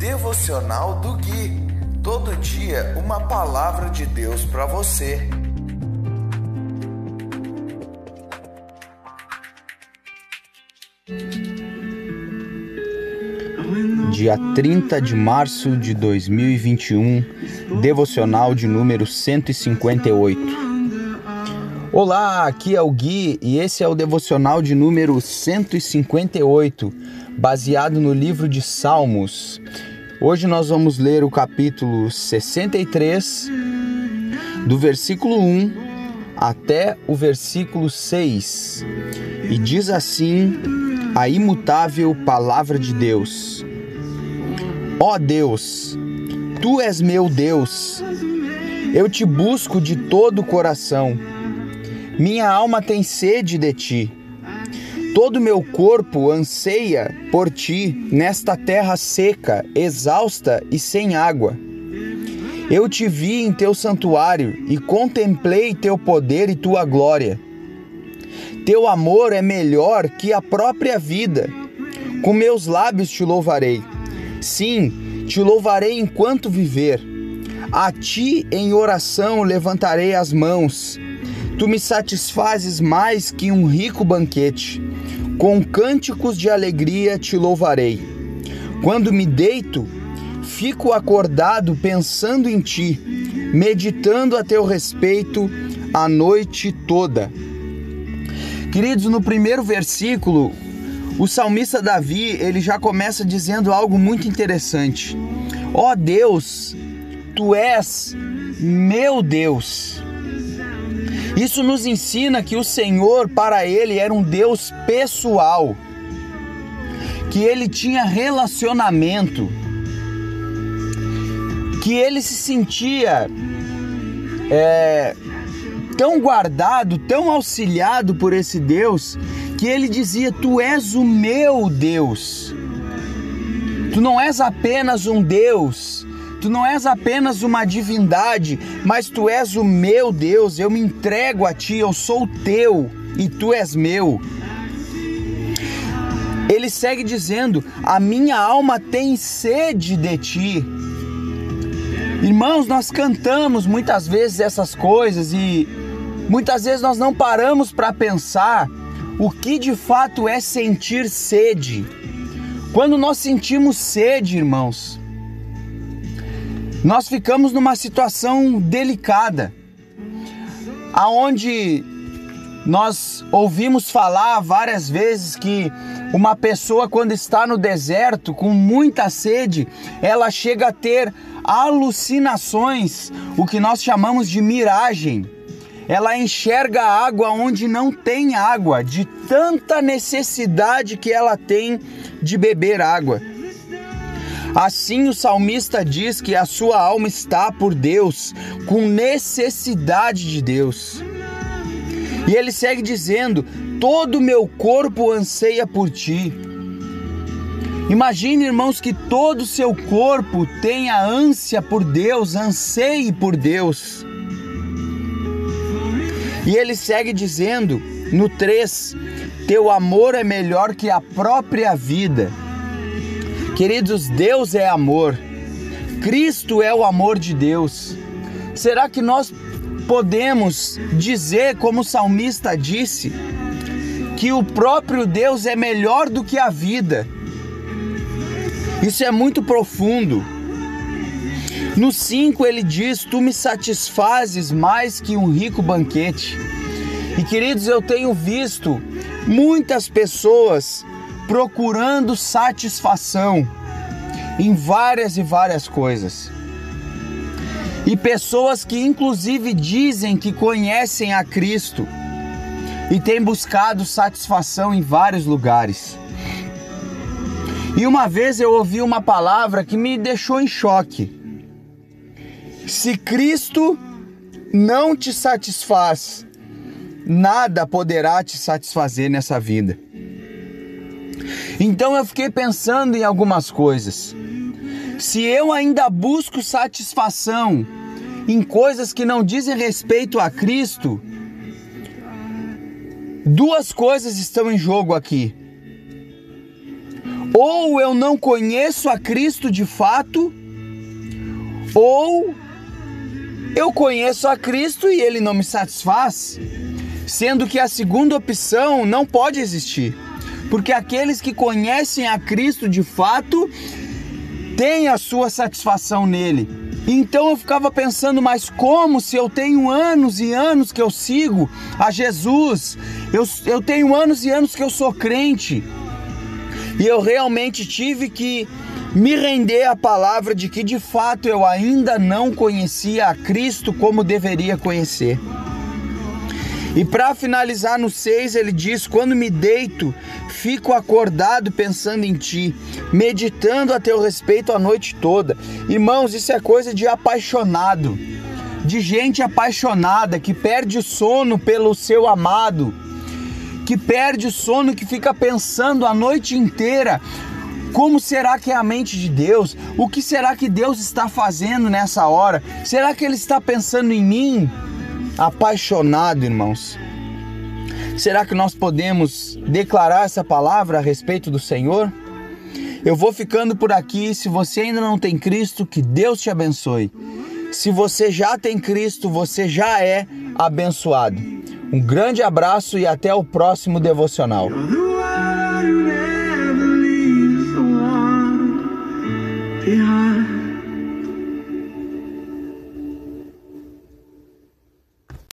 Devocional do Gui. Todo dia uma palavra de Deus para você. Dia 30 de março de 2021, devocional de número 158. Olá, aqui é o Gui e esse é o devocional de número 158, baseado no livro de Salmos. Hoje nós vamos ler o capítulo 63, do versículo 1 até o versículo 6. E diz assim a imutável palavra de Deus: Ó oh Deus, tu és meu Deus. Eu te busco de todo o coração. Minha alma tem sede de ti Todo meu corpo anseia por ti nesta terra seca, exausta e sem água. Eu te vi em teu santuário e contemplei teu poder e tua glória. Teu amor é melhor que a própria vida. Com meus lábios te louvarei. Sim, te louvarei enquanto viver. A ti em oração levantarei as mãos. Tu me satisfazes mais que um rico banquete. Com cânticos de alegria te louvarei. Quando me deito, fico acordado pensando em ti, meditando a teu respeito a noite toda. Queridos, no primeiro versículo, o salmista Davi, ele já começa dizendo algo muito interessante. Ó oh Deus, tu és meu Deus. Isso nos ensina que o Senhor, para ele, era um Deus pessoal, que ele tinha relacionamento, que ele se sentia é, tão guardado, tão auxiliado por esse Deus, que ele dizia: Tu és o meu Deus. Tu não és apenas um Deus Tu não és apenas uma divindade, mas tu és o meu Deus. Eu me entrego a ti, eu sou teu e tu és meu. Ele segue dizendo: A minha alma tem sede de ti. Irmãos, nós cantamos muitas vezes essas coisas e muitas vezes nós não paramos para pensar o que de fato é sentir sede. Quando nós sentimos sede, irmãos, nós ficamos numa situação delicada, aonde nós ouvimos falar várias vezes que uma pessoa quando está no deserto com muita sede, ela chega a ter alucinações, o que nós chamamos de miragem. Ela enxerga água onde não tem água, de tanta necessidade que ela tem de beber água. Assim o salmista diz que a sua alma está por Deus, com necessidade de Deus. E ele segue dizendo: Todo o meu corpo anseia por ti. Imagine, irmãos, que todo o seu corpo tenha ânsia por Deus, anseie por Deus. E ele segue dizendo no 3: Teu amor é melhor que a própria vida. Queridos, Deus é amor. Cristo é o amor de Deus. Será que nós podemos dizer, como o salmista disse, que o próprio Deus é melhor do que a vida? Isso é muito profundo. No 5 ele diz: Tu me satisfazes mais que um rico banquete. E queridos, eu tenho visto muitas pessoas procurando satisfação em várias e várias coisas. E pessoas que inclusive dizem que conhecem a Cristo e têm buscado satisfação em vários lugares. E uma vez eu ouvi uma palavra que me deixou em choque. Se Cristo não te satisfaz, nada poderá te satisfazer nessa vida. Então eu fiquei pensando em algumas coisas. Se eu ainda busco satisfação em coisas que não dizem respeito a Cristo, duas coisas estão em jogo aqui. Ou eu não conheço a Cristo de fato, ou eu conheço a Cristo e ele não me satisfaz, sendo que a segunda opção não pode existir, porque aqueles que conhecem a Cristo de fato têm a sua satisfação nele. Então eu ficava pensando, mas como se eu tenho anos e anos que eu sigo a Jesus, eu, eu tenho anos e anos que eu sou crente, e eu realmente tive que me render à palavra de que de fato eu ainda não conhecia a Cristo como deveria conhecer. E para finalizar no 6, ele diz: Quando me deito, fico acordado pensando em ti, meditando a teu respeito a noite toda. Irmãos, isso é coisa de apaixonado, de gente apaixonada que perde o sono pelo seu amado, que perde o sono, que fica pensando a noite inteira como será que é a mente de Deus? O que será que Deus está fazendo nessa hora? Será que Ele está pensando em mim? apaixonado, irmãos. Será que nós podemos declarar essa palavra a respeito do Senhor? Eu vou ficando por aqui. Se você ainda não tem Cristo, que Deus te abençoe. Se você já tem Cristo, você já é abençoado. Um grande abraço e até o próximo devocional. behind.